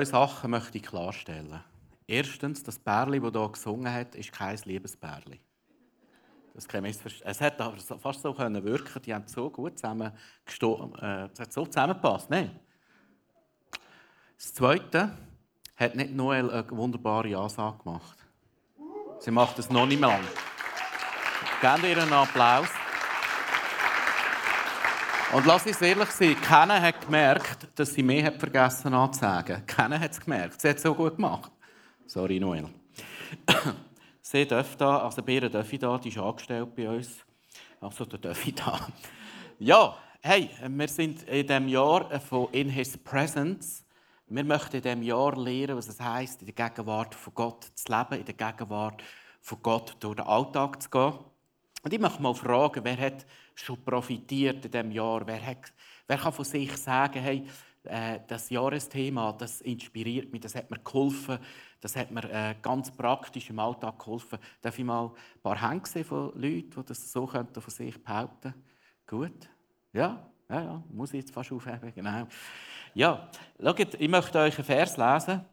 Zwei Sachen möchte ich klarstellen. Erstens, das Bärli, das hier gesungen hat, ist kein Liebesbärli. Das kann es hat aber fast so können wirken, die haben so gut zusammen äh, so zusammengepasst. Nein. Das Zweite hat nicht Noel eine wunderbare Ansage gemacht. Sie macht es noch nicht mehr lang. Gebt ihr einen Applaus. Und lass uns ehrlich sein, keiner hat gemerkt, dass sie mehr hat vergessen anzusagen. Keiner hat es gemerkt. Sie hat es so gut gemacht. Sorry, Noel. sie darf da, also Bären darf ich da, die ist angestellt bei uns. Also, da darf ich da. Ja, hey, wir sind in diesem Jahr von In His Presence. Wir möchten in diesem Jahr lernen, was es heisst, in der Gegenwart von Gott zu leben, in der Gegenwart von Gott durch den Alltag zu gehen. Und ich möchte mal fragen, wer hat schon profitiert in diesem Jahr? Wer, hat, wer kann von sich sagen, hey, äh, das Jahresthema, das inspiriert mich, das hat mir geholfen, das hat mir äh, ganz praktisch im Alltag geholfen. Darf ich mal ein paar Hände von Leuten, die das so von sich behaupten Gut? Ja? Ja, ja, muss ich jetzt fast aufheben, genau. Ja, schaut, ich möchte euch einen Vers lesen.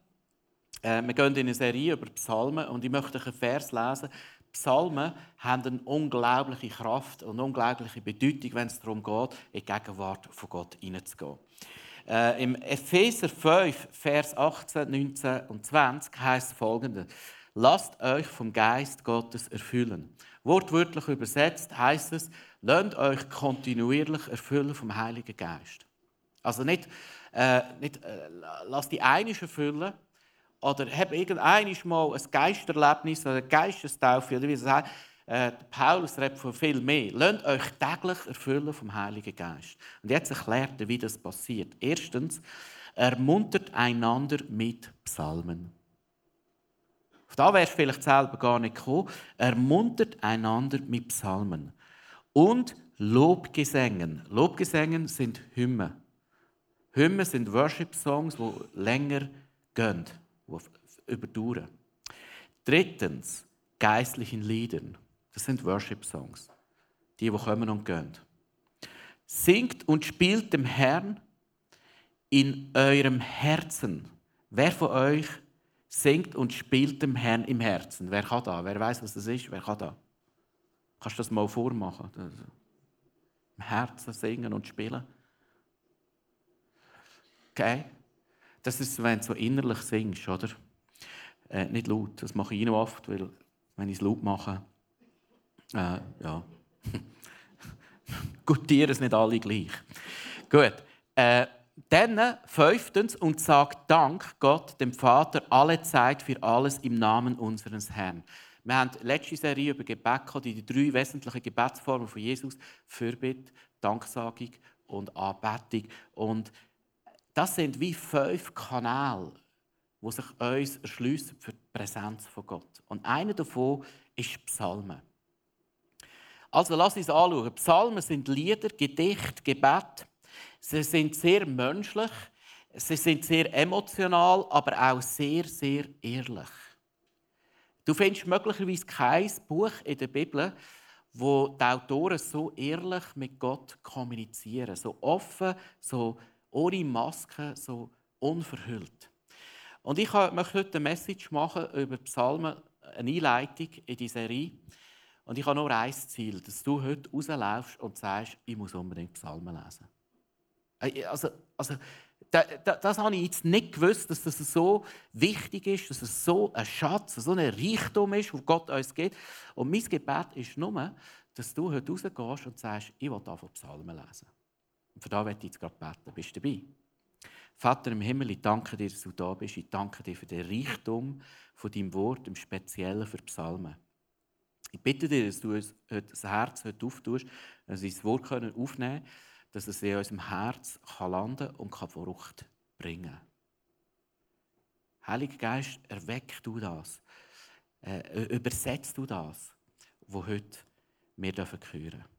Äh, wir gehen in eine Serie über Psalmen und ich möchte euch einen Vers lesen Psalmen haben eine unglaubliche Kraft und eine unglaubliche Bedeutung, wenn es darum geht, in die Gegenwart von Gott hineinzugehen. Äh, Im Epheser 5, Vers 18, 19 und 20 heißt folgendes: Lasst euch vom Geist Gottes erfüllen. Wortwörtlich übersetzt heißt es: Lasst euch kontinuierlich erfüllen vom Heiligen Geist. Also nicht, äh, nicht äh, lasst die einisch erfüllen, oder habe irgendein mal ein Geisterlebnis oder eine Geistestaufe oder wie es. Äh, Paulus redet von viel mehr. Lasst euch täglich erfüllen vom Heiligen Geist. Und jetzt erklärt er, wie das passiert. Erstens, ermuntert einander mit Psalmen. Auf da wärst du vielleicht selber gar nicht gekommen. Ermuntert einander mit Psalmen. Und Lobgesängen. Lobgesängen sind Hymnen. Hymnen sind Worship-Songs, die länger gehen überdauern. Drittens, geistlichen Liedern. Das sind Worship-Songs. Die, die kommen und gehen. Singt und spielt dem Herrn in eurem Herzen. Wer von euch singt und spielt dem Herrn im Herzen? Wer kann da? Wer weiß, was das ist? Wer kann da? Kannst du das mal vormachen? Im Herzen singen und spielen? Okay? Das ist, wenn du so innerlich singst, oder? Äh, nicht laut, das mache ich noch oft, weil wenn ich es laut mache, äh, ja, gutieren es nicht alle gleich. Gut. Äh, dann fünftens und sagt Dank Gott, dem Vater, alle Zeit für alles im Namen unseres Herrn. Wir haben letzte Serie über Gebet gehabt, die drei wesentlichen Gebetsformen von Jesus: Fürbitte, Danksagung und Anbetung. Und das sind wie fünf Kanäle, die sich uns erschliessen für die Präsenz von Gott. Und einer davon ist Psalmen. Also lass uns anschauen. Psalmen sind Lieder, Gedichte, Gebet. Sie sind sehr menschlich, sie sind sehr emotional, aber auch sehr, sehr ehrlich. Du findest möglicherweise kein Buch in der Bibel, wo die Autoren so ehrlich mit Gott kommunizieren, so offen, so ohne Maske, so unverhüllt. Und ich möchte heute eine Message machen über Psalmen, eine Einleitung in die Serie. Und ich habe nur ein Ziel, dass du heute rauslaufst und sagst, ich muss unbedingt Psalmen lesen. Äh, also, also das, das, das habe ich jetzt nicht gewusst, dass das so wichtig ist, dass es so ein Schatz, so ein Reichtum ist, wo Gott uns gibt. Und mein Gebet ist nur, dass du heute rausgehst und sagst, ich will davon Psalmen lesen. Für das möchte ich jetzt gerade beten. Bist du dabei? Vater im Himmel, ich danke dir, dass du da bist. Ich danke dir für den Reichtum von deinem Wort, im Speziellen für Psalmen. Ich bitte dir, dass du uns das Herz heute auftust, dass wir das Wort aufnehmen können, dass es in unserem Herz landen und Frucht bringen kann. Heiliger Geist, erweck du das. Äh, übersetzt du das, was heute wir hören dürfen.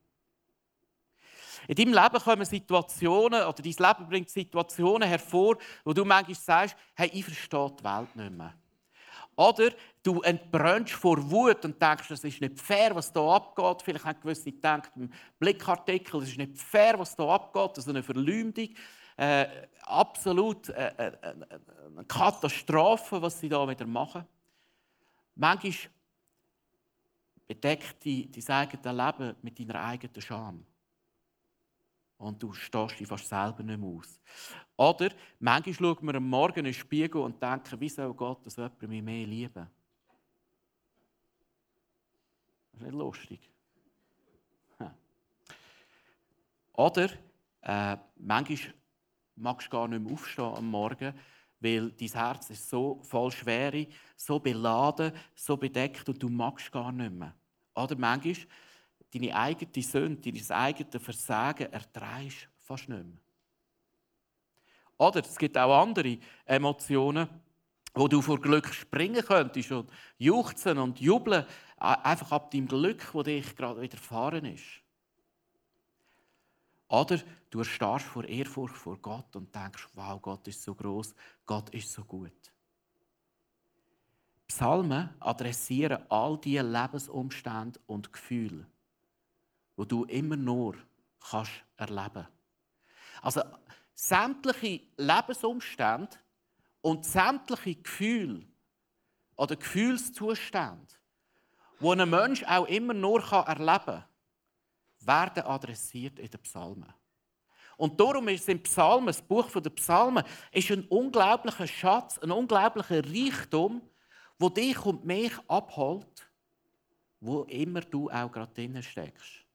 In deinem Leben kommen Situationen, oder dein Leben bringt Situationen hervor, wo du manchmal sagst, hey, ich verstehe die Welt nicht mehr. Oder du entbrennst vor Wut und denkst, das ist nicht fair, was hier abgeht. Vielleicht haben gewisse gedacht im Blickartikel, das ist nicht fair, was hier abgeht, das ist eine Verleumdung. Äh, absolut äh, äh, äh, eine Katastrophe, was sie da wieder machen. Manchmal bedeckt dein eigene Leben mit deiner eigenen Scham. Und du stehst dich fast selber nicht mehr aus. Oder manchmal schaut man am Morgen in den Spiegel und denkt, wie soll Gott, dass jemand mich mehr lieben? Das ist nicht lustig. Oder äh, manchmal magst du gar nicht mehr aufstehen am Morgen, weil dein Herz ist so voll Schwere, so beladen, so bedeckt und du magst gar nicht mehr. Oder manchmal deine eigene Sünde, dein eigenes Versagen erträgst fast nicht mehr. Oder es gibt auch andere Emotionen, wo du vor Glück springen könntest und juchzen und jubeln, einfach ab dem Glück, das dich gerade widerfahren ist. Oder du erstarrst vor Ehrfurcht vor Gott und denkst, wow, Gott ist so groß, Gott ist so gut. Psalmen adressieren all diese Lebensumstände und Gefühle, wo du immer nur kannst erleben. Also sämtliche Lebensumstände und sämtliche Gefühle oder Gefühlszustände, wo ein Mensch auch immer nur erleben kann, werden adressiert in den Psalmen. Und darum im Psalmen, das Buch der Psalmen, ist ein unglaublicher Schatz, ein unglaublicher Reichtum, wo dich und mich abholt, wo immer du auch gerade drinnen steckst.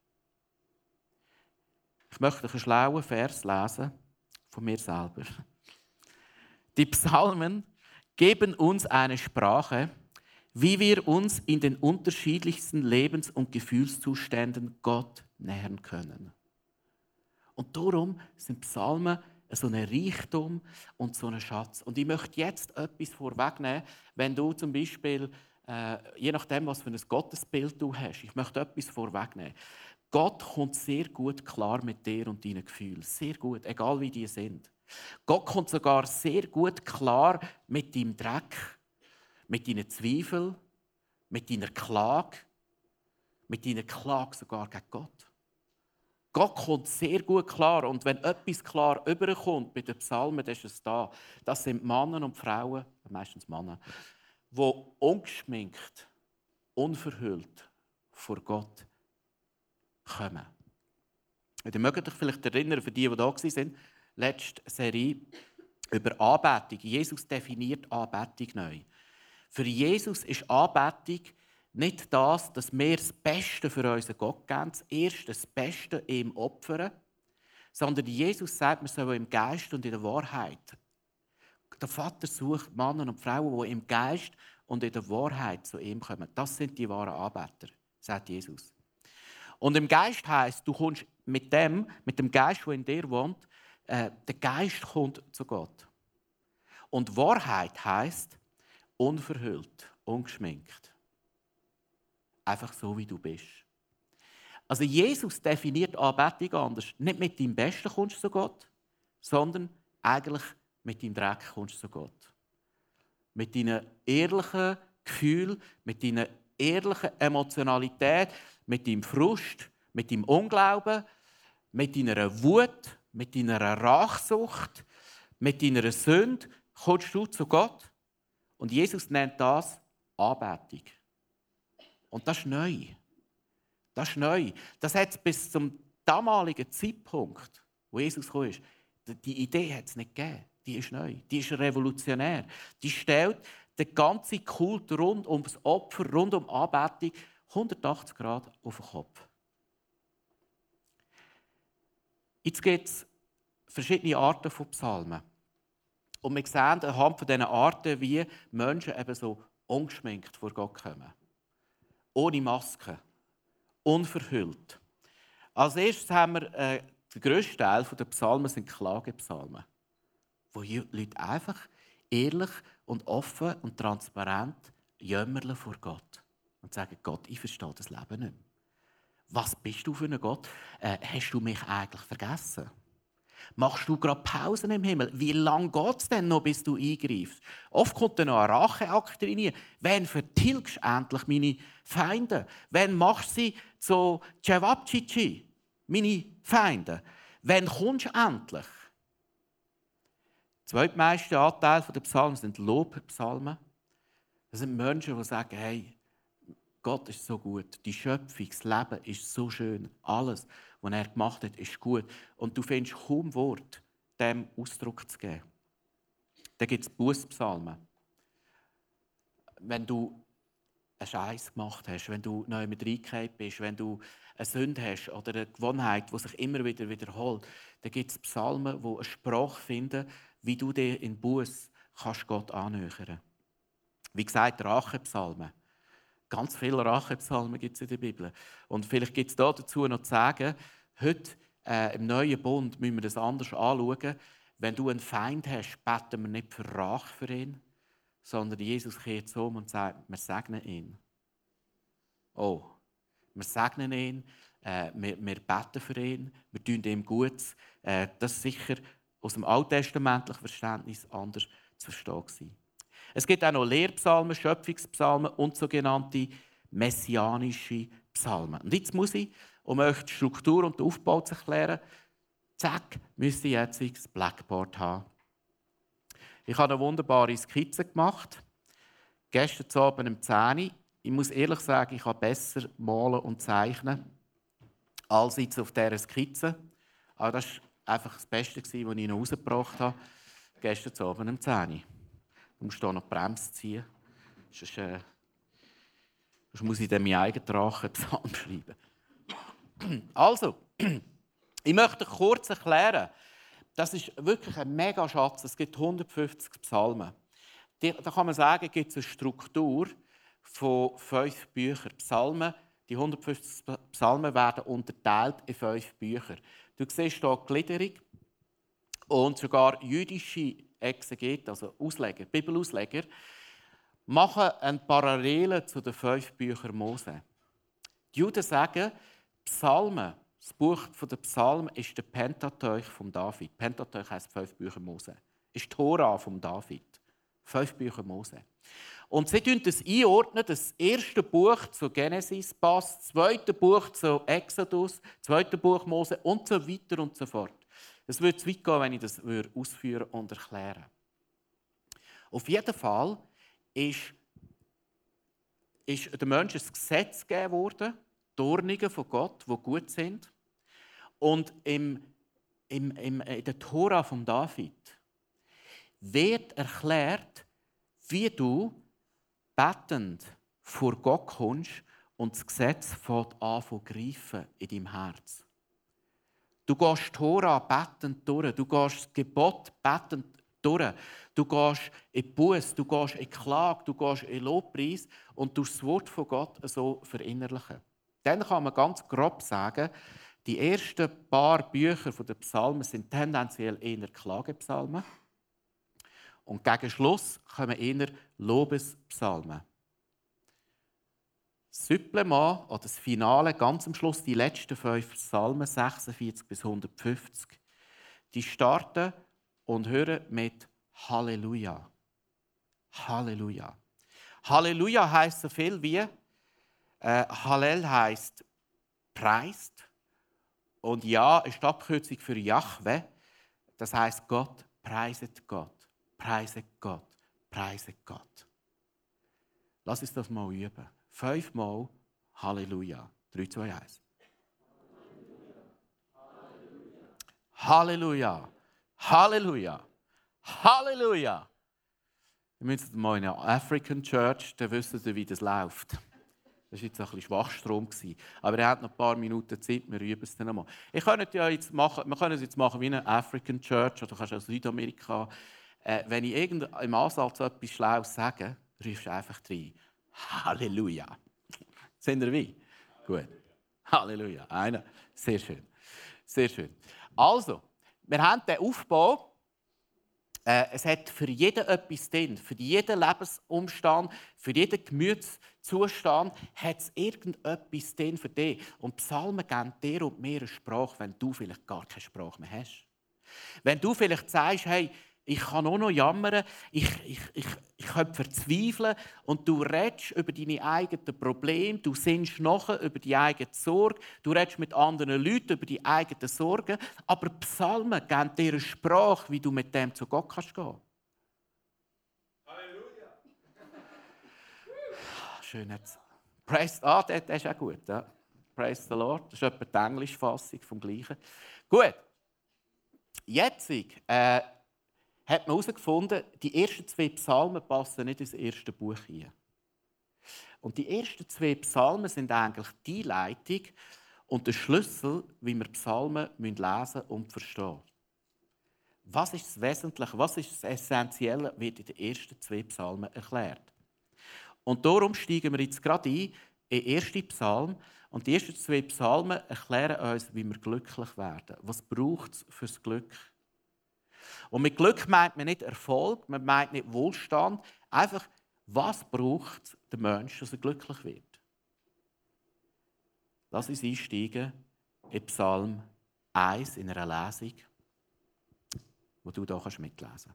Ich möchte einen schlauen Vers lesen von mir selber. Die Psalmen geben uns eine Sprache, wie wir uns in den unterschiedlichsten Lebens- und Gefühlszuständen Gott nähern können. Und darum sind Psalmen so ein Reichtum und so ein Schatz. Und ich möchte jetzt etwas vorwegnehmen, wenn du zum Beispiel, äh, je nachdem, was für ein Gottesbild du hast, ich möchte etwas vorwegnehmen. Gott kommt sehr gut klar mit dir und deinen Gefühlen. Sehr gut, egal wie die sind. Gott kommt sogar sehr gut klar mit deinem Dreck, mit deinen Zweifeln, mit deiner Klage, mit deiner Klage sogar gegen Gott. Gott kommt sehr gut klar. Und wenn etwas klar überkommt bei den Psalmen, dann ist es da. Das sind Männer und Frauen, meistens Männer, die ungeschminkt, unverhüllt vor Gott kommen. ihr mögt euch vielleicht erinnern, für die, die da waren, letzte Serie über Anbetung. Jesus definiert Anbetung neu. Für Jesus ist Anbetung nicht das, dass wir das Beste für unseren Gott geben, das Erste, das Beste ihm opfern, sondern Jesus sagt, wir sollen im Geist und in der Wahrheit. Der Vater sucht Männer und Frauen, die im Geist und in der Wahrheit zu ihm kommen. Das sind die wahren Arbeiter, sagt Jesus. Und im Geist heißt, du kommst mit dem, mit dem Geist, der in dir wohnt, äh, der Geist kommt zu Gott. Und Wahrheit heißt unverhüllt, ungeschminkt. Einfach so, wie du bist. Also Jesus definiert Anbetung anders. Nicht mit deinem Besten kommst du zu Gott, sondern eigentlich mit deinem Dreck kommst du zu Gott. Mit deinen ehrlichen Gefühlen, mit deiner ehrlichen Emotionalität, mit deinem Frust, mit deinem Unglauben, mit deiner Wut, mit deiner Rachsucht, mit deiner Sünde kommst du zu Gott. Und Jesus nennt das Anbetung. Und das ist neu. Das ist neu. Das hat es bis zum damaligen Zeitpunkt, wo Jesus kam, die Idee hat es nicht gegeben. Die ist neu. Die ist revolutionär. Die stellt den ganzen Kult rund um das Opfer, rund um Anbetung 180 Grad auf den Kopf. Jetzt gibt es verschiedene Arten von Psalmen. Und wir sehen anhand von diesen Arten, wie Menschen eben so ungeschminkt vor Gott kommen ohne Maske, unverhüllt. Als erstes haben wir äh, der grösste Teil der Psalmen sind Klagepsalmen, wo Leute einfach ehrlich und offen und transparent jämmerle vor Gott und sagen: Gott, ich verstehe das Leben nicht. Mehr. Was bist du für ein Gott? Äh, hast du mich eigentlich vergessen? Machst du gerade Pausen im Himmel? Wie lange geht es denn noch, bis du eingreifst? Oft kommt dann noch ein Racheakt rein. Wann vertilgst du endlich meine Feinde? Wann machst du sie zu Cevapcici, meine Feinde? Wann kommst du endlich? zweitmeiste Anteil der Psalmen sind Lobpsalmen. Das sind Menschen, die sagen, hey, Gott ist so gut, die Schöpfung, das Leben ist so schön, alles, was er gemacht hat, ist gut. Und du findest kaum Wort, dem Ausdruck zu geben. Dann gibt es Bußpsalmen. Wenn du einen Scheiß gemacht hast, wenn du neu mit reingekehrt bist, wenn du eine Sünde hast oder eine Gewohnheit, die sich immer wieder wiederholt, dann gibt es Psalmen, die eine Sprache finden, wie du dir in Buß kannst Gott annähern. Wie gesagt, Rachepsalmen. Ganz viele Rachepsalmen gibt es in der Bibel. Und vielleicht gibt es dazu noch zu sagen, heute äh, im neuen Bund müssen wir das anders anschauen. Wenn du einen Feind hast, beten wir nicht für Rache für ihn, sondern Jesus kehrt um und sagt, wir segnen ihn. Oh, wir segnen ihn, äh, wir, wir, beten für ihn, wir tun ihm Gutes. Äh, das ist sicher aus dem alttestamentlichen Verständnis anders zu verstehen. Es gibt auch noch Lehrpsalmen, Schöpfungspsalmen und sogenannte messianische Psalmen. Und jetzt muss ich, um euch die Struktur und den Aufbau zu erklären, zack, müsste ich jetzt das Blackboard haben. Ich habe eine wunderbare Skizze gemacht. Gestern Abend um 10 Uhr. Ich muss ehrlich sagen, ich habe besser malen und zeichnen als jetzt auf dieser Skizze. Aber das war einfach das Beste, was ich noch rausgebracht habe. Gestern Abend um 10 Uhr. Du musst hier noch die Bremse ziehen. Sonst, äh, sonst muss ich dann meinen eigenen Drachenpsalm schreiben. Also, ich möchte kurz erklären, das ist wirklich ein mega Schatz. Es gibt 150 Psalmen. Da kann man sagen, gibt es eine Struktur von fünf Büchern. Psalmen, die 150 Psalmen werden unterteilt in fünf Bücher. Du siehst hier die Gliederung und sogar jüdische Exegeten, also Ausleger, Bibelausleger, machen eine Parallele zu den fünf Büchern Mose. Die Juden sagen, Psalmen, das Buch der Psalmen ist der Pentateuch von David. Pentateuch heißt fünf Bücher Mose. Ist Tora von David. Fünf Bücher Mose. Und sie ordnen das einordnen, das erste Buch zu Genesis passt, das zweite Buch zu Exodus, das zweite Buch Mose und so weiter und so fort. Es würde zu weit gehen, wenn ich das ausführen und erklären Auf jeden Fall ist, ist dem Menschen ein Gesetz gegeben worden, Dornigen von Gott, die gut sind. Und im, im, im, in der Tora von David wird erklärt, wie du betend vor Gott kommst und das Gesetz fängt an zu greifen in deinem Herz. Du gehst Tora bettend durch. Du gehst das Gebot bettend durch. Du gehst in die Buß, du gehst in Klage, du gehst in Lobpreis und du das Wort von Gott so verinnerlichen. Dann kann man ganz grob sagen, die ersten paar Bücher der Psalmen sind tendenziell eher Klagepsalmen. Und gegen Schluss kommen eher Lobespsalmen. Supplement oder das Finale, ganz am Schluss, die letzten fünf Psalmen, 46 bis 150, die starten und hören mit Halleluja. Halleluja. Halleluja heißt so viel wie äh, Hallel heißt preist und Ja ist Abkürzung für Jahwe. Das heißt Gott preiset Gott, preiset Gott, preiset Gott. Lass uns das mal üben. Fünfmal Halleluja. 3, 2, 1. Halleluja. Halleluja. Halleluja. Wir müssen mal in einer African Church, dann wissen Sie, wie das läuft. Das war jetzt ein bisschen Schwachstrom. Aber er hat noch ein paar Minuten Zeit, wir üben es dann nochmal. Ich könnte ja jetzt machen, wir können es jetzt machen wie eine African Church oder du kannst aus Südamerika. Äh, wenn ich im Ansatz etwas Schlaues sage, rufst du einfach rein. Halleluja. Sind ihr wie? Gut. Halleluja. Einer. Sehr schön. Sehr schön. Also, wir haben den Aufbau. Äh, es hat für jeden etwas drin. Für jeden Lebensumstand, für jeden Gemütszustand hat es irgendetwas drin für dich. Und Psalmen geben dir und mir eine Sprache, wenn du vielleicht gar keine Sprache mehr hast. Wenn du vielleicht sagst, hey, ich kann auch noch jammern, ich, ich, ich, ich könnte verzweifeln und du redest über deine eigenen Probleme, du sinnst nachher über die eigene Sorge, du redest mit anderen Leuten über die eigenen Sorgen, aber Psalmen geben dir eine Sprache, wie du mit dem zu Gott kannst gehen. Halleluja! Schön jetzt. Praise, ah, das, das ist auch gut. Ja. Praise the Lord. Das ist etwa die Englischfassung vom Gleichen. Gut. Jetzt äh, hat man herausgefunden, die ersten zwei Psalmen passen nicht ins erste Buch hier. Und die ersten zwei Psalmen sind eigentlich die Leitung und der Schlüssel, wie wir Psalmen lesen und verstehen. Was ist das Wesentliche, was ist das Essentielle, wird in den ersten zwei Psalmen erklärt. Und darum steigen wir jetzt gerade ein in den ersten Psalm. Und die ersten zwei Psalmen erklären uns, wie wir glücklich werden. Was braucht es fürs Glück? Und mit Glück meint man nicht Erfolg, man meint nicht Wohlstand. Einfach, was braucht der Mensch, dass er glücklich wird? Lass uns einsteigen in Psalm 1 in einer Lesung, wo du hier mitlesen kannst.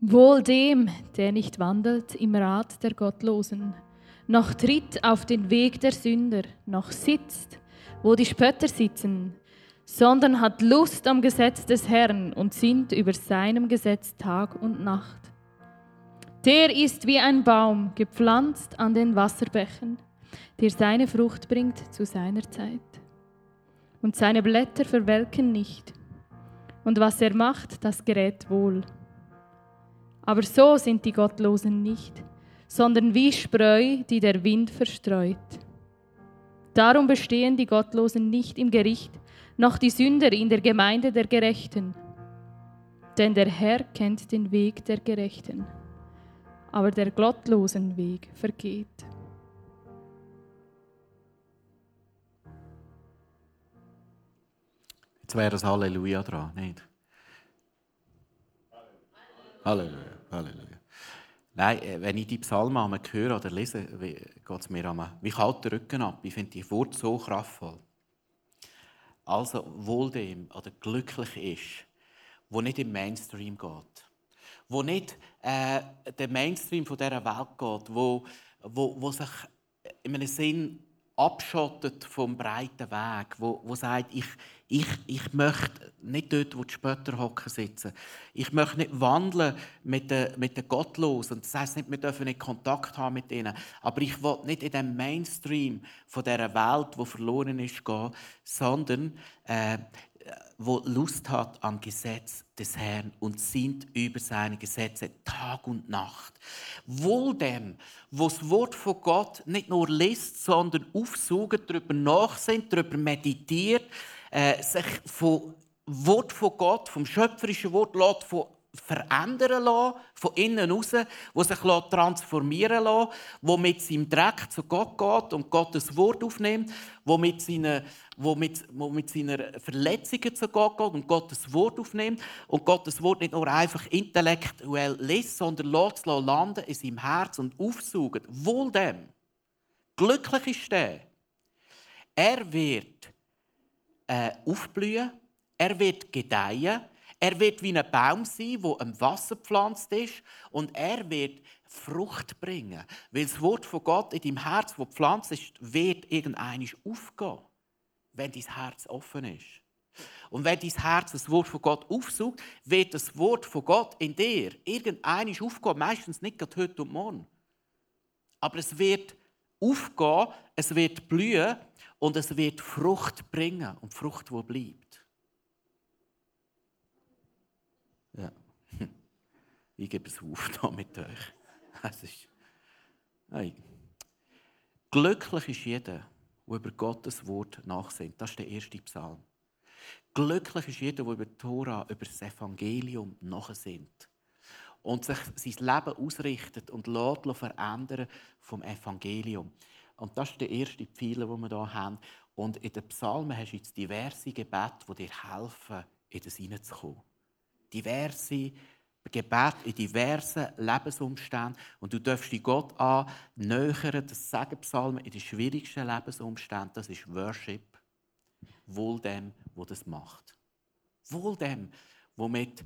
Wohl dem, der nicht wandelt im Rat der Gottlosen, noch tritt auf den Weg der Sünder, noch sitzt, wo die Spötter sitzen, sondern hat Lust am Gesetz des Herrn und sinnt über seinem Gesetz Tag und Nacht. Der ist wie ein Baum, gepflanzt an den Wasserbächen, der seine Frucht bringt zu seiner Zeit. Und seine Blätter verwelken nicht. Und was er macht, das gerät wohl. Aber so sind die Gottlosen nicht, sondern wie Spreu, die der Wind verstreut. Darum bestehen die Gottlosen nicht im Gericht, noch die Sünder in der Gemeinde der Gerechten. Denn der Herr kennt den Weg der Gerechten, aber der gottlosen Weg vergeht. Jetzt wäre das Halleluja dran, nicht? Halleluja, Halleluja. Nein, äh, wenn ich die Psalmen höre oder lese, geht es mir an wie kalt der Rücken ab. Ich finde die Worte so kraftvoll. Also wohl dem oder glücklich ist, wo nicht im Mainstream geht, wo nicht äh, der Mainstream von dieser Welt geht, wo, wo, wo sich in einem Sinn abschottet vom breiten Weg, wo, wo sagt, ich, ich, ich möchte nicht dort, wo die Spötter hocken sitzen. Ich möchte nicht wandeln mit den, mit den Gottlosen. Das heisst nicht, wir dürfen nicht Kontakt haben mit ihnen. Aber ich will nicht in dem Mainstream von dieser Welt, wo verloren ist, gehen, sondern äh, wo Lust hat am Gesetz des Herrn und sind über seine Gesetze Tag und Nacht. Wohl dem, wo das Wort von Gott nicht nur liest, sondern aufsucht, darüber nachsinnt, darüber meditiert, äh, sich vom Wort von Gott, vom schöpferischen Wort, lässt von verändern lassen, von innen raus, wo sich transformieren lässt, wo mit seinem Dreck zu Gott geht und Gottes Wort aufnimmt, wo mit seinen, wo mit, wo mit seinen Verletzungen zu Gott geht und Gottes Wort aufnimmt und Gottes Wort nicht nur einfach intellektuell liest, sondern lässt es landen in seinem Herz und aufsaugt. Wohl dem. Glücklich ist der. Er wird äh, aufblühen, er wird gedeihen, er wird wie ein Baum sein, der im Wasser gepflanzt ist und er wird Frucht bringen. Weil das Wort von Gott in deinem Herz, das gepflanzt ist, wird irgendeines aufgehen, wenn dein Herz offen ist. Und wenn dein Herz das Wort von Gott aufsucht, wird das Wort von Gott in dir irgendeines aufgehen. Meistens nicht gerade heute und morgen. Aber es wird aufgehen, es wird blühen und es wird Frucht bringen. Und Frucht, die bleibt. Ja. Ich gebe es auf da mit euch. Es ist, hey. Glücklich ist jeder, der über Gottes Wort nachsinnt. Das ist der erste Psalm. Glücklich ist jeder, der über die Tora, über das Evangelium nachsinnt. Und sich sein Leben ausrichtet und lässt verändern vom Evangelium. Und das ist der erste Pfeiler, den wir hier haben. Und in den Psalmen hast du jetzt diverse Gebete, die dir helfen, in das hineinzukommen diverse Gebet in diversen Lebensumständen. Und du darfst dich Gott annähern, das sagen Psalmen, in den schwierigsten Lebensumständen, das ist Worship. Wohl dem, wo das macht. Wohl dem, wo mit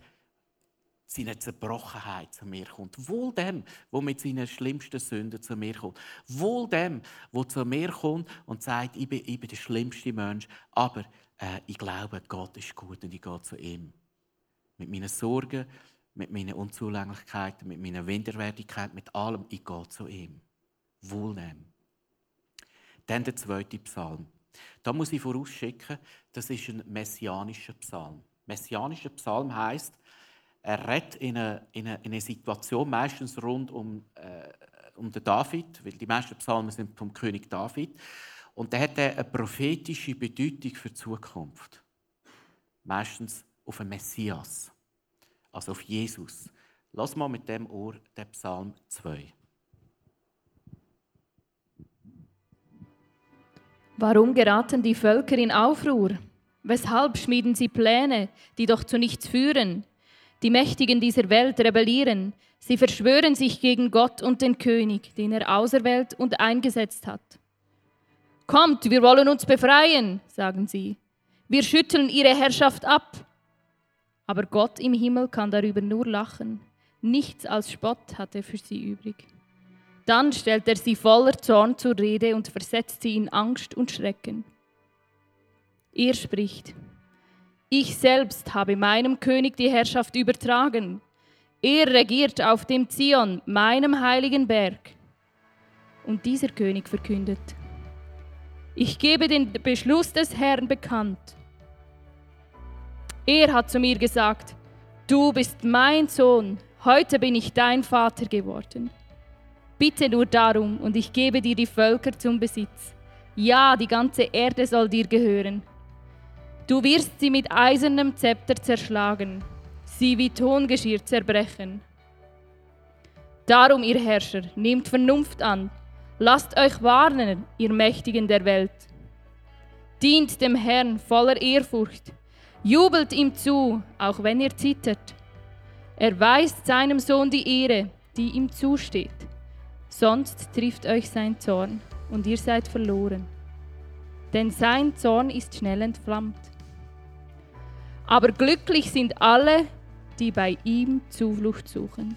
seiner Zerbrochenheit zu mir kommt. Wohl dem, wo mit seinen schlimmsten Sünden zu mir kommt. Wohl dem, wo zu mir kommt und sagt, ich bin, ich bin der schlimmste Mensch, aber äh, ich glaube, Gott ist gut und ich gehe zu ihm. Mit meinen Sorgen, mit meinen Unzulänglichkeiten, mit meiner Minderwertigkeit, mit allem, ich gehe zu ihm. Wohl dem. Dann der zweite Psalm. Da muss ich vorausschicken, das ist ein messianischer Psalm. Messianischer Psalm heißt, er redet in eine, in eine, in eine Situation meistens rund um, äh, um den David, weil die meisten Psalmen sind vom König David. Und der hat eine prophetische Bedeutung für die Zukunft. Meistens auf einen Messias, also auf Jesus. Lass mal mit dem Ohr den Psalm 2. Warum geraten die Völker in Aufruhr? Weshalb schmieden sie Pläne, die doch zu nichts führen? Die Mächtigen dieser Welt rebellieren. Sie verschwören sich gegen Gott und den König, den er auserwählt und eingesetzt hat. Kommt, wir wollen uns befreien, sagen sie. Wir schütteln ihre Herrschaft ab. Aber Gott im Himmel kann darüber nur lachen. Nichts als Spott hat er für sie übrig. Dann stellt er sie voller Zorn zur Rede und versetzt sie in Angst und Schrecken. Er spricht, ich selbst habe meinem König die Herrschaft übertragen. Er regiert auf dem Zion, meinem heiligen Berg. Und dieser König verkündet, ich gebe den Beschluss des Herrn bekannt. Er hat zu mir gesagt, du bist mein Sohn, heute bin ich dein Vater geworden. Bitte nur darum, und ich gebe dir die Völker zum Besitz. Ja, die ganze Erde soll dir gehören. Du wirst sie mit eisernem Zepter zerschlagen, sie wie Tongeschirr zerbrechen. Darum, ihr Herrscher, nehmt Vernunft an, lasst euch warnen, ihr Mächtigen der Welt. Dient dem Herrn voller Ehrfurcht, jubelt ihm zu, auch wenn ihr zittert. Erweist seinem Sohn die Ehre, die ihm zusteht. Sonst trifft euch sein Zorn und ihr seid verloren. Denn sein Zorn ist schnell entflammt. Aber glücklich sind alle, die bei ihm Zuflucht suchen.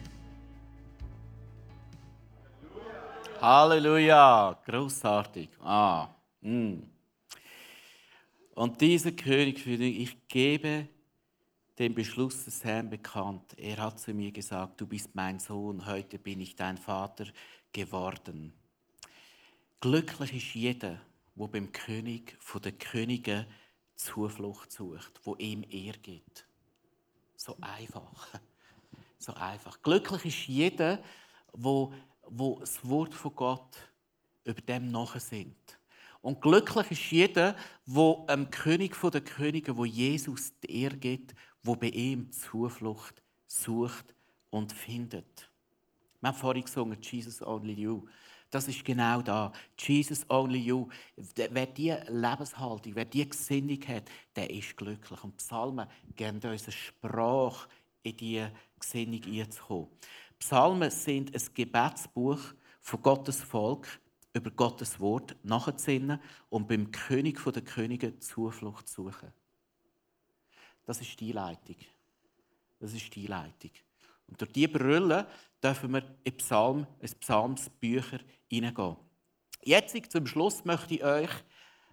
Halleluja, großartig. Ah, mm. Und dieser König ich gebe den Beschluss des Herrn bekannt. Er hat zu mir gesagt, du bist mein Sohn, heute bin ich dein Vater geworden. Glücklich ist jeder, wo beim König von der Könige Zuflucht sucht, wo ihm Ehr gibt. So einfach. So einfach. Glücklich ist jeder, wo, wo das Wort von Gott über dem nachsinnt. Und glücklich ist jeder, wo dem König der Könige, wo Jesus die Ehre gibt, wo bei ihm Zuflucht sucht und findet. Wir haben vorhin gesungen, Jesus Only You. Das ist genau da. Jesus only you. Wer diese Lebenshaltung, wer diese Gesinnung hat, der ist glücklich. Und Psalmen geben uns eine Sprache, in diese Gesinnung einzukommen. Psalmen sind ein Gebetsbuch von Gottes Volk über Gottes Wort nachzusinnen und beim König der Könige Zuflucht zu suchen. Das ist die Leitung. Das ist die Leitung. Und durch diese Brille dürfen wir in Psalm, in Psalmsbücher hineingehen. Jetzt zum Schluss möchte ich euch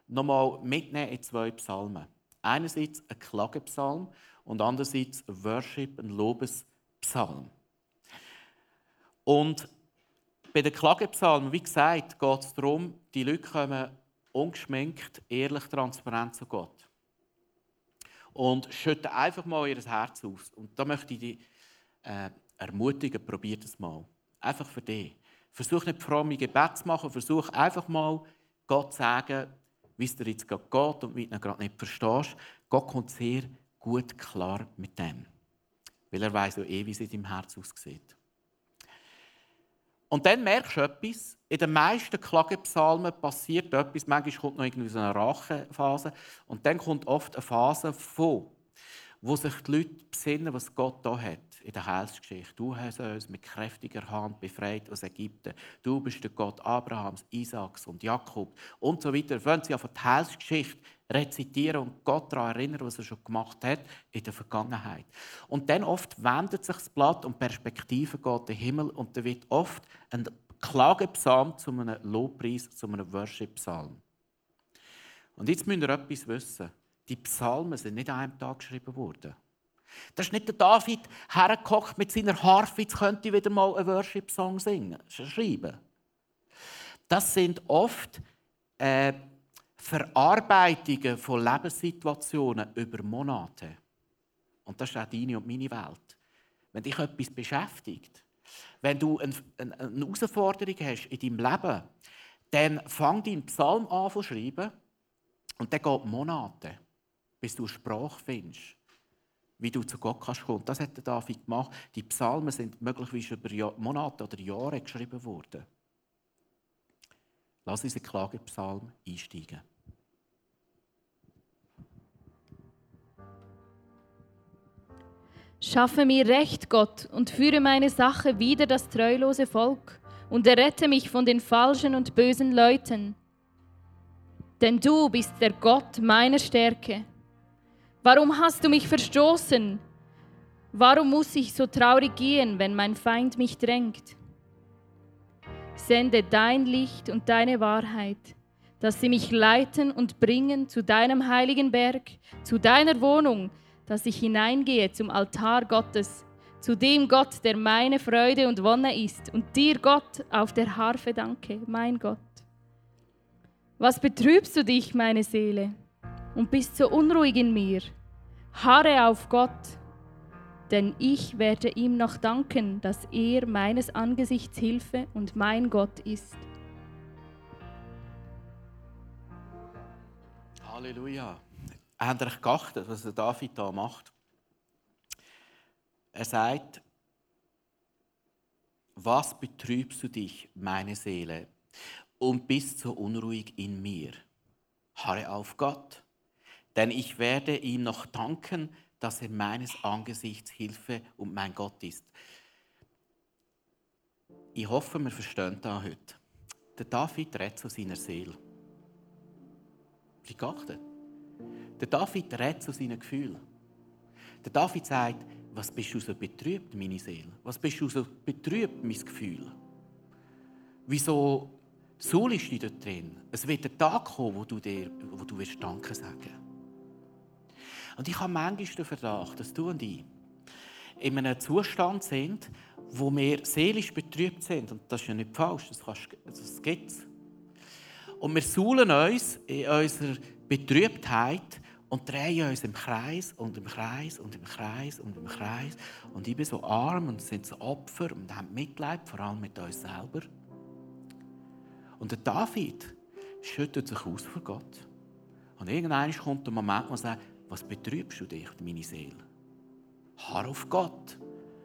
nochmal mitnehmen in zwei Psalmen. Einerseits ein Klagepsalm und andererseits ein Worship, ein Lobespsalm. Und bei den Klagepsalmen, wie gesagt, geht es darum, die Leute kommen ungeschminkt, ehrlich, transparent zu Gott. Und schütten einfach mal ihr Herz aus. Und da möchte ich die äh, ermutigen, probier das mal. Einfach für dich. Versuch nicht fromme Gebet zu machen, versuch einfach mal Gott zu sagen, wie es dir jetzt gerade geht und wie du ihn gerade nicht verstehst. Gott kommt sehr gut klar mit dem. Weil er weiß ja eh, wie es in deinem Herz aussieht. Und dann merkst du etwas, in den meisten Klagepsalmen passiert etwas, manchmal kommt noch irgendwie so eine Rachephase und dann kommt oft eine Phase von, wo sich die Leute besinnen, was Gott da hat in der Heilsgeschichte. Du hast uns mit kräftiger Hand befreit aus Ägypten. Du bist der Gott Abrahams, Isaaks und Jakob und so weiter. Wenn sie auf die Heilsgeschichte rezitieren und Gott daran erinnern, was er schon gemacht hat in der Vergangenheit. Und dann oft wendet sich das Blatt und Perspektive geht den Himmel und da wird oft ein Klagepsalm zu einem Lobpreis, zu einem Worship-Psalm. Und jetzt müsst ihr etwas wissen. Die Psalmen sind nicht an einem Tag geschrieben worden. Das ist nicht der David hergekocht mit seiner Harfe, jetzt könnte ich wieder mal einen Worship-Song singen, schreiben. Das sind oft äh, Verarbeitungen von Lebenssituationen über Monate. Und das ist auch deine und meine Welt. Wenn dich etwas beschäftigt, wenn du eine, Herausforderung hast in deinem Leben, dann fang deinen Psalm an zu schreiben und dann geht Monate, bis du Sprache findest, wie du zu Gott kannst kommen. Das hat David gemacht. Die Psalmen sind möglicherweise über Monate oder Jahre geschrieben worden. Lass uns in den Klagepsalm einsteigen. Schaffe mir Recht, Gott, und führe meine Sache wider das treulose Volk und errette mich von den falschen und bösen Leuten. Denn du bist der Gott meiner Stärke. Warum hast du mich verstoßen? Warum muss ich so traurig gehen, wenn mein Feind mich drängt? Sende dein Licht und deine Wahrheit, dass sie mich leiten und bringen zu deinem heiligen Berg, zu deiner Wohnung, dass ich hineingehe zum Altar Gottes, zu dem Gott, der meine Freude und Wonne ist, und dir, Gott, auf der Harfe danke, mein Gott. Was betrübst du dich, meine Seele, und bist so unruhig in mir? Harre auf Gott denn ich werde ihm noch danken, dass er meines Angesichts Hilfe und mein Gott ist. Halleluja. Habt ihr geachtet, was der David da macht? Er sagt, was betrübst du dich, meine Seele, und bist so unruhig in mir? Harre auf Gott, denn ich werde ihm noch danken, dass er meines Angesichts Hilfe und mein Gott ist. Ich hoffe, wir verstehen das heute. Der David redet zu seiner Seele. Wie geachtet? Der David redet zu seinen Gefühlen. Der David sagt, was bist du so betrübt, meine Seele? Was bist du so betrübt, mein Gefühl? Wieso suhlst du dort drin? Es wird ein Tag kommen, wo du dir, wo du wirst Danke sagen und ich habe manchmal den Verdacht, dass du und ich in einem Zustand sind, wo wir seelisch betrübt sind. Und das ist ja nicht falsch, das, das gibt es. Und wir suhlen uns in unserer Betrübtheit und drehen uns im Kreis und im Kreis und im Kreis und im Kreis. Und ich bin so arm und sind so Opfer und haben Mitleid, vor allem mit uns selber. Und der David schüttet sich aus vor Gott. Und irgendwann kommt der Moment, wo er sagt, was betrübst du dich, meine Seele? Harr auf Gott.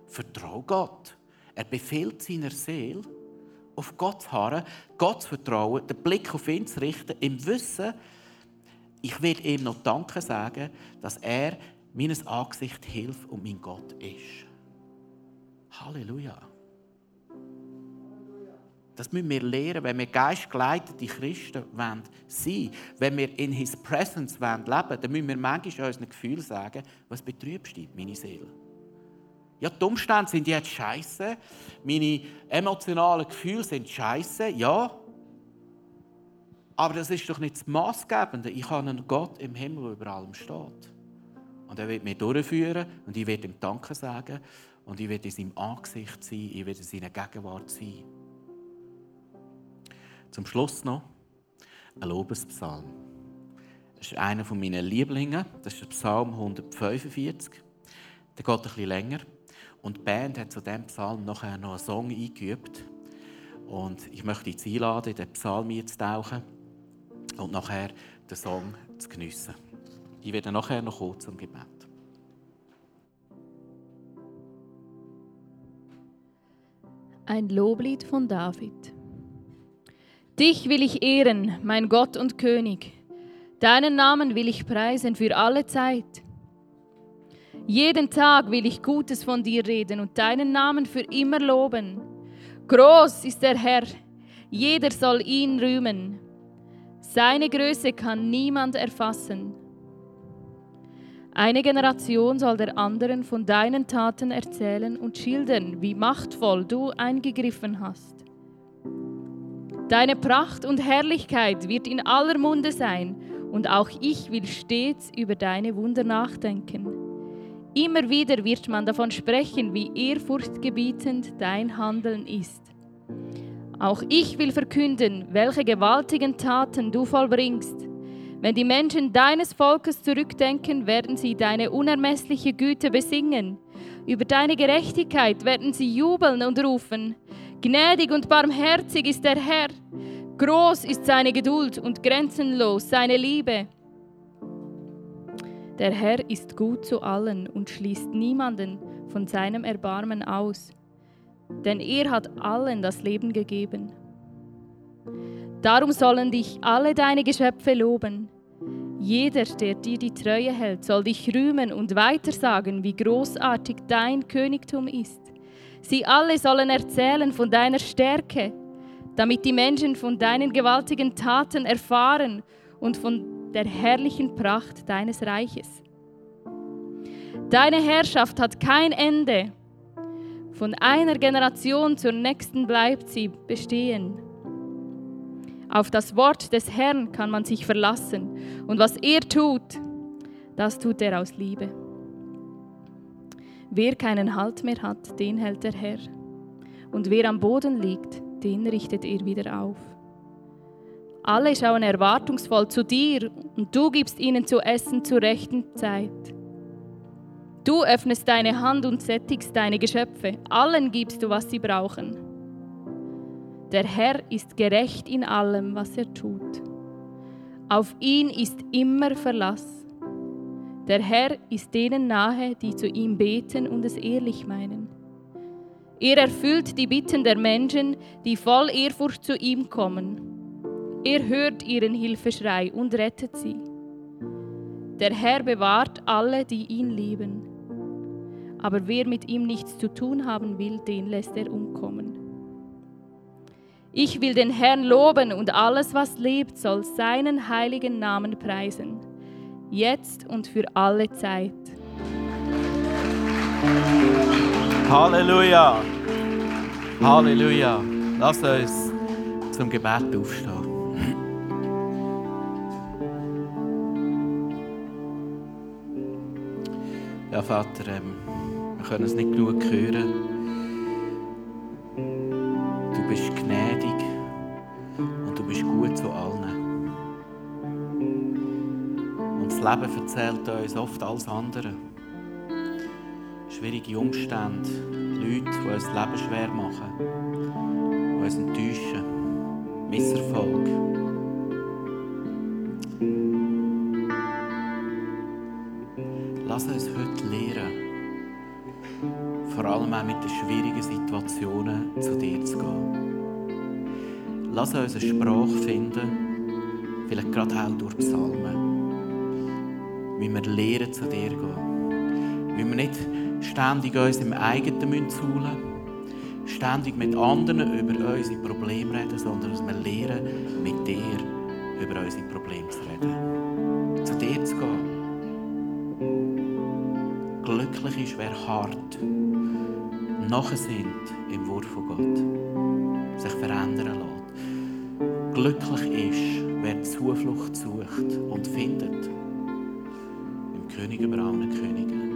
Vertrau Gott. Er befiehlt seiner Seele, auf Gott zu harren, Gott zu vertrauen, den Blick auf ihn zu richten, im Wissen, ich will ihm noch Danke sagen, dass er meines Angesicht hilft und mein Gott ist. Halleluja. Das müssen wir lernen, wenn wir geistgeleitete Christen wollen, wenn wir in His Presence leben wollen, dann müssen wir manchmal unseren Gefühlen sagen, was betrübst du, meine Seele? Ja, die Umstände sind jetzt scheiße, meine emotionalen Gefühle sind scheiße, ja. Aber das ist doch nicht das Maßgebende. Ich habe einen Gott im Himmel, der über allem steht. Und er wird mich durchführen und ich werde ihm Danke sagen und ich werde in seinem Angesicht sein, ich werde in seiner Gegenwart sein. Zum Schluss noch ein Lobespsalm. Das ist einer meiner Lieblingen. Das ist der Psalm 145. Der geht ein bisschen länger. Und die Band hat zu diesem Psalm nachher noch einen Song eingeübt. Und ich möchte dich einladen, in den Psalm einzutauchen und nachher den Song zu geniessen. Ich werde nachher noch kurz zum Gebet. Ein Loblied von David. Dich will ich ehren, mein Gott und König. Deinen Namen will ich preisen für alle Zeit. Jeden Tag will ich Gutes von dir reden und deinen Namen für immer loben. Groß ist der Herr, jeder soll ihn rühmen. Seine Größe kann niemand erfassen. Eine Generation soll der anderen von deinen Taten erzählen und schildern, wie machtvoll du eingegriffen hast. Deine Pracht und Herrlichkeit wird in aller Munde sein, und auch ich will stets über deine Wunder nachdenken. Immer wieder wird man davon sprechen, wie ehrfurchtgebietend dein Handeln ist. Auch ich will verkünden, welche gewaltigen Taten du vollbringst. Wenn die Menschen deines Volkes zurückdenken, werden sie deine unermessliche Güte besingen. Über deine Gerechtigkeit werden sie jubeln und rufen. Gnädig und barmherzig ist der Herr. Groß ist seine Geduld und grenzenlos seine Liebe. Der Herr ist gut zu allen und schließt niemanden von seinem Erbarmen aus, denn er hat allen das Leben gegeben. Darum sollen dich alle deine Geschöpfe loben. Jeder, der dir die Treue hält, soll dich rühmen und weitersagen, wie großartig dein Königtum ist. Sie alle sollen erzählen von deiner Stärke, damit die Menschen von deinen gewaltigen Taten erfahren und von der herrlichen Pracht deines Reiches. Deine Herrschaft hat kein Ende. Von einer Generation zur nächsten bleibt sie bestehen. Auf das Wort des Herrn kann man sich verlassen. Und was er tut, das tut er aus Liebe. Wer keinen Halt mehr hat, den hält der Herr. Und wer am Boden liegt, den richtet er wieder auf. Alle schauen erwartungsvoll zu dir und du gibst ihnen zu essen zur rechten Zeit. Du öffnest deine Hand und sättigst deine Geschöpfe. Allen gibst du, was sie brauchen. Der Herr ist gerecht in allem, was er tut. Auf ihn ist immer Verlass. Der Herr ist denen nahe, die zu ihm beten und es ehrlich meinen. Er erfüllt die Bitten der Menschen, die voll Ehrfurcht zu ihm kommen. Er hört ihren Hilfeschrei und rettet sie. Der Herr bewahrt alle, die ihn lieben. Aber wer mit ihm nichts zu tun haben will, den lässt er umkommen. Ich will den Herrn loben und alles, was lebt, soll seinen heiligen Namen preisen, jetzt und für alle Zeit. Halleluja! Halleluja! Lass uns zum Gebet aufstehen. Ja, Vater, ähm, wir können es nicht genug hören bist gnädig Leben erzählt uns oft alles andere. Schwierige Umstände, Leute, die uns das Leben schwer machen, die uns enttäuschen, Misserfolg. Lass uns heute lernen, vor allem auch mit den schwierigen Situationen zu dir zu gehen. Lass uns eine Sprache finden, vielleicht gerade auch durch Psalmen, wie wir lernen zu dir gehen. Wie wir nicht ständig uns im eigenen zahlen müssen, ständig mit anderen über unsere Probleme reden, sondern dass wir lernen, mit dir über unsere Probleme zu reden. Zu dir zu gehen. Glücklich ist, wer hart nachher sind im Wort von Gott, sich verändern lässt. Glücklich ist, wer Zuflucht sucht und findet König über allen Königen.